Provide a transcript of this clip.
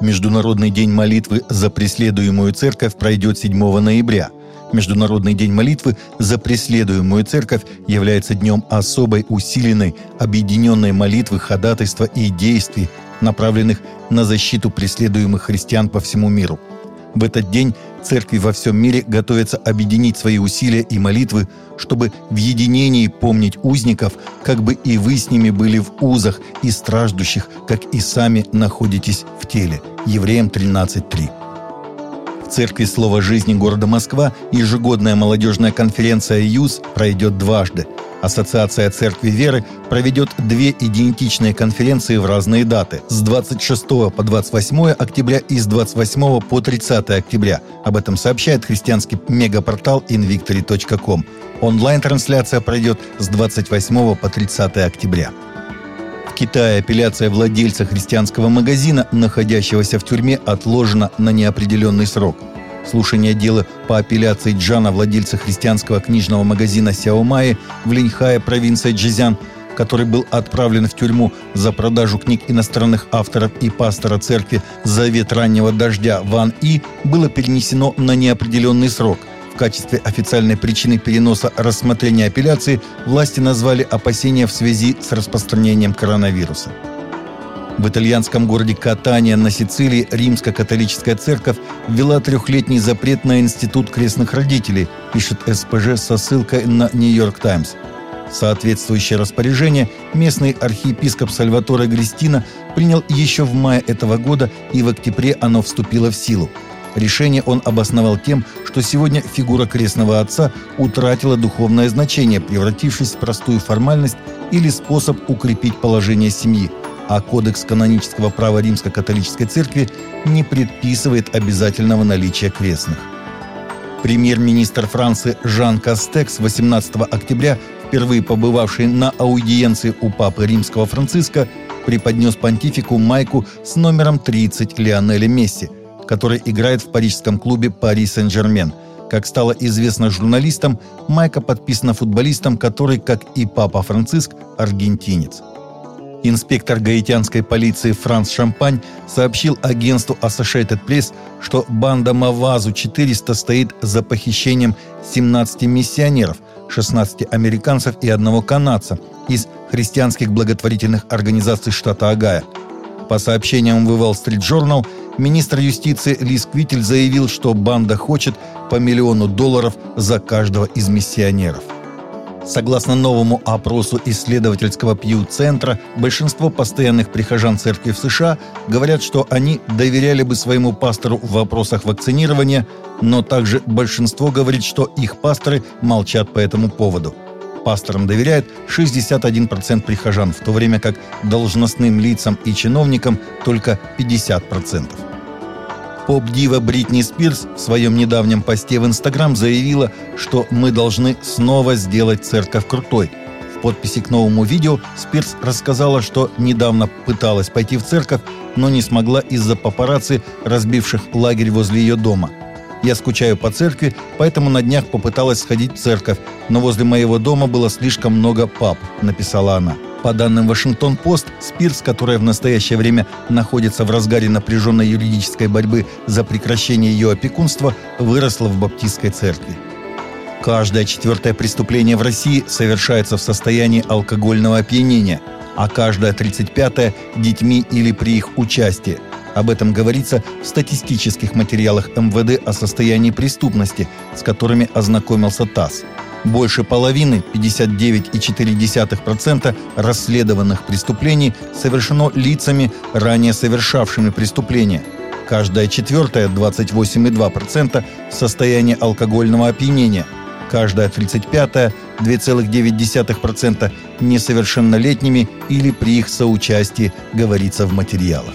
Международный день молитвы за преследуемую церковь пройдет 7 ноября. Международный день молитвы за преследуемую церковь является днем особой усиленной, объединенной молитвы, ходатайства и действий, направленных на защиту преследуемых христиан по всему миру. В этот день церкви во всем мире готовятся объединить свои усилия и молитвы, чтобы в единении помнить узников, как бы и вы с ними были в узах, и страждущих, как и сами находитесь в теле. Евреям 13.3. В Церкви Слова Жизни города Москва ежегодная молодежная конференция ЮЗ пройдет дважды – Ассоциация Церкви Веры проведет две идентичные конференции в разные даты – с 26 по 28 октября и с 28 по 30 октября. Об этом сообщает христианский мегапортал invictory.com. Онлайн-трансляция пройдет с 28 по 30 октября. Китае апелляция владельца христианского магазина, находящегося в тюрьме, отложена на неопределенный срок – Слушание дела по апелляции Джана, владельца христианского книжного магазина Сяомаи в Линьхае, провинция Джизян, который был отправлен в тюрьму за продажу книг иностранных авторов и пастора церкви «Завет раннего дождя» Ван И, было перенесено на неопределенный срок. В качестве официальной причины переноса рассмотрения апелляции власти назвали опасения в связи с распространением коронавируса. В итальянском городе Катания на Сицилии римско-католическая церковь ввела трехлетний запрет на институт крестных родителей, пишет СПЖ со ссылкой на «Нью-Йорк Таймс». Соответствующее распоряжение местный архиепископ Сальваторе Гристина принял еще в мае этого года, и в октябре оно вступило в силу. Решение он обосновал тем, что сегодня фигура крестного отца утратила духовное значение, превратившись в простую формальность или способ укрепить положение семьи – а Кодекс канонического права Римско-католической церкви не предписывает обязательного наличия крестных. Премьер-министр Франции Жан Кастекс 18 октября, впервые побывавший на аудиенции у папы римского Франциска, преподнес понтифику майку с номером 30 Лионеля Месси, который играет в парижском клубе «Пари Сен-Жермен». Как стало известно журналистам, майка подписана футболистом, который, как и папа Франциск, аргентинец – Инспектор гаитянской полиции Франс Шампань сообщил агентству Associated Press, что банда Мавазу-400 стоит за похищением 17 миссионеров, 16 американцев и одного канадца из христианских благотворительных организаций штата Агая. По сообщениям в Wall Street Journal, министр юстиции Лис Квитель заявил, что банда хочет по миллиону долларов за каждого из миссионеров. Согласно новому опросу исследовательского Пью-центра, большинство постоянных прихожан церкви в США говорят, что они доверяли бы своему пастору в вопросах вакцинирования, но также большинство говорит, что их пасторы молчат по этому поводу. Пасторам доверяет 61% прихожан, в то время как должностным лицам и чиновникам только 50%. Поп-дива Бритни Спирс в своем недавнем посте в Инстаграм заявила, что мы должны снова сделать церковь крутой. В подписи к новому видео Спирс рассказала, что недавно пыталась пойти в церковь, но не смогла из-за папарацци, разбивших лагерь возле ее дома. Я скучаю по церкви, поэтому на днях попыталась сходить в церковь, но возле моего дома было слишком много пап, написала она. По данным Вашингтон-Пост, Спирс, которая в настоящее время находится в разгаре напряженной юридической борьбы за прекращение ее опекунства, выросла в баптистской церкви. Каждое четвертое преступление в России совершается в состоянии алкогольного опьянения, а каждое 35-е – детьми или при их участии. Об этом говорится в статистических материалах МВД о состоянии преступности, с которыми ознакомился ТАСС – больше половины, 59,4% расследованных преступлений совершено лицами, ранее совершавшими преступления. Каждая четвертая, 28,2%, в состоянии алкогольного опьянения. Каждая 35-я, 2,9% несовершеннолетними или при их соучастии, говорится в материалах.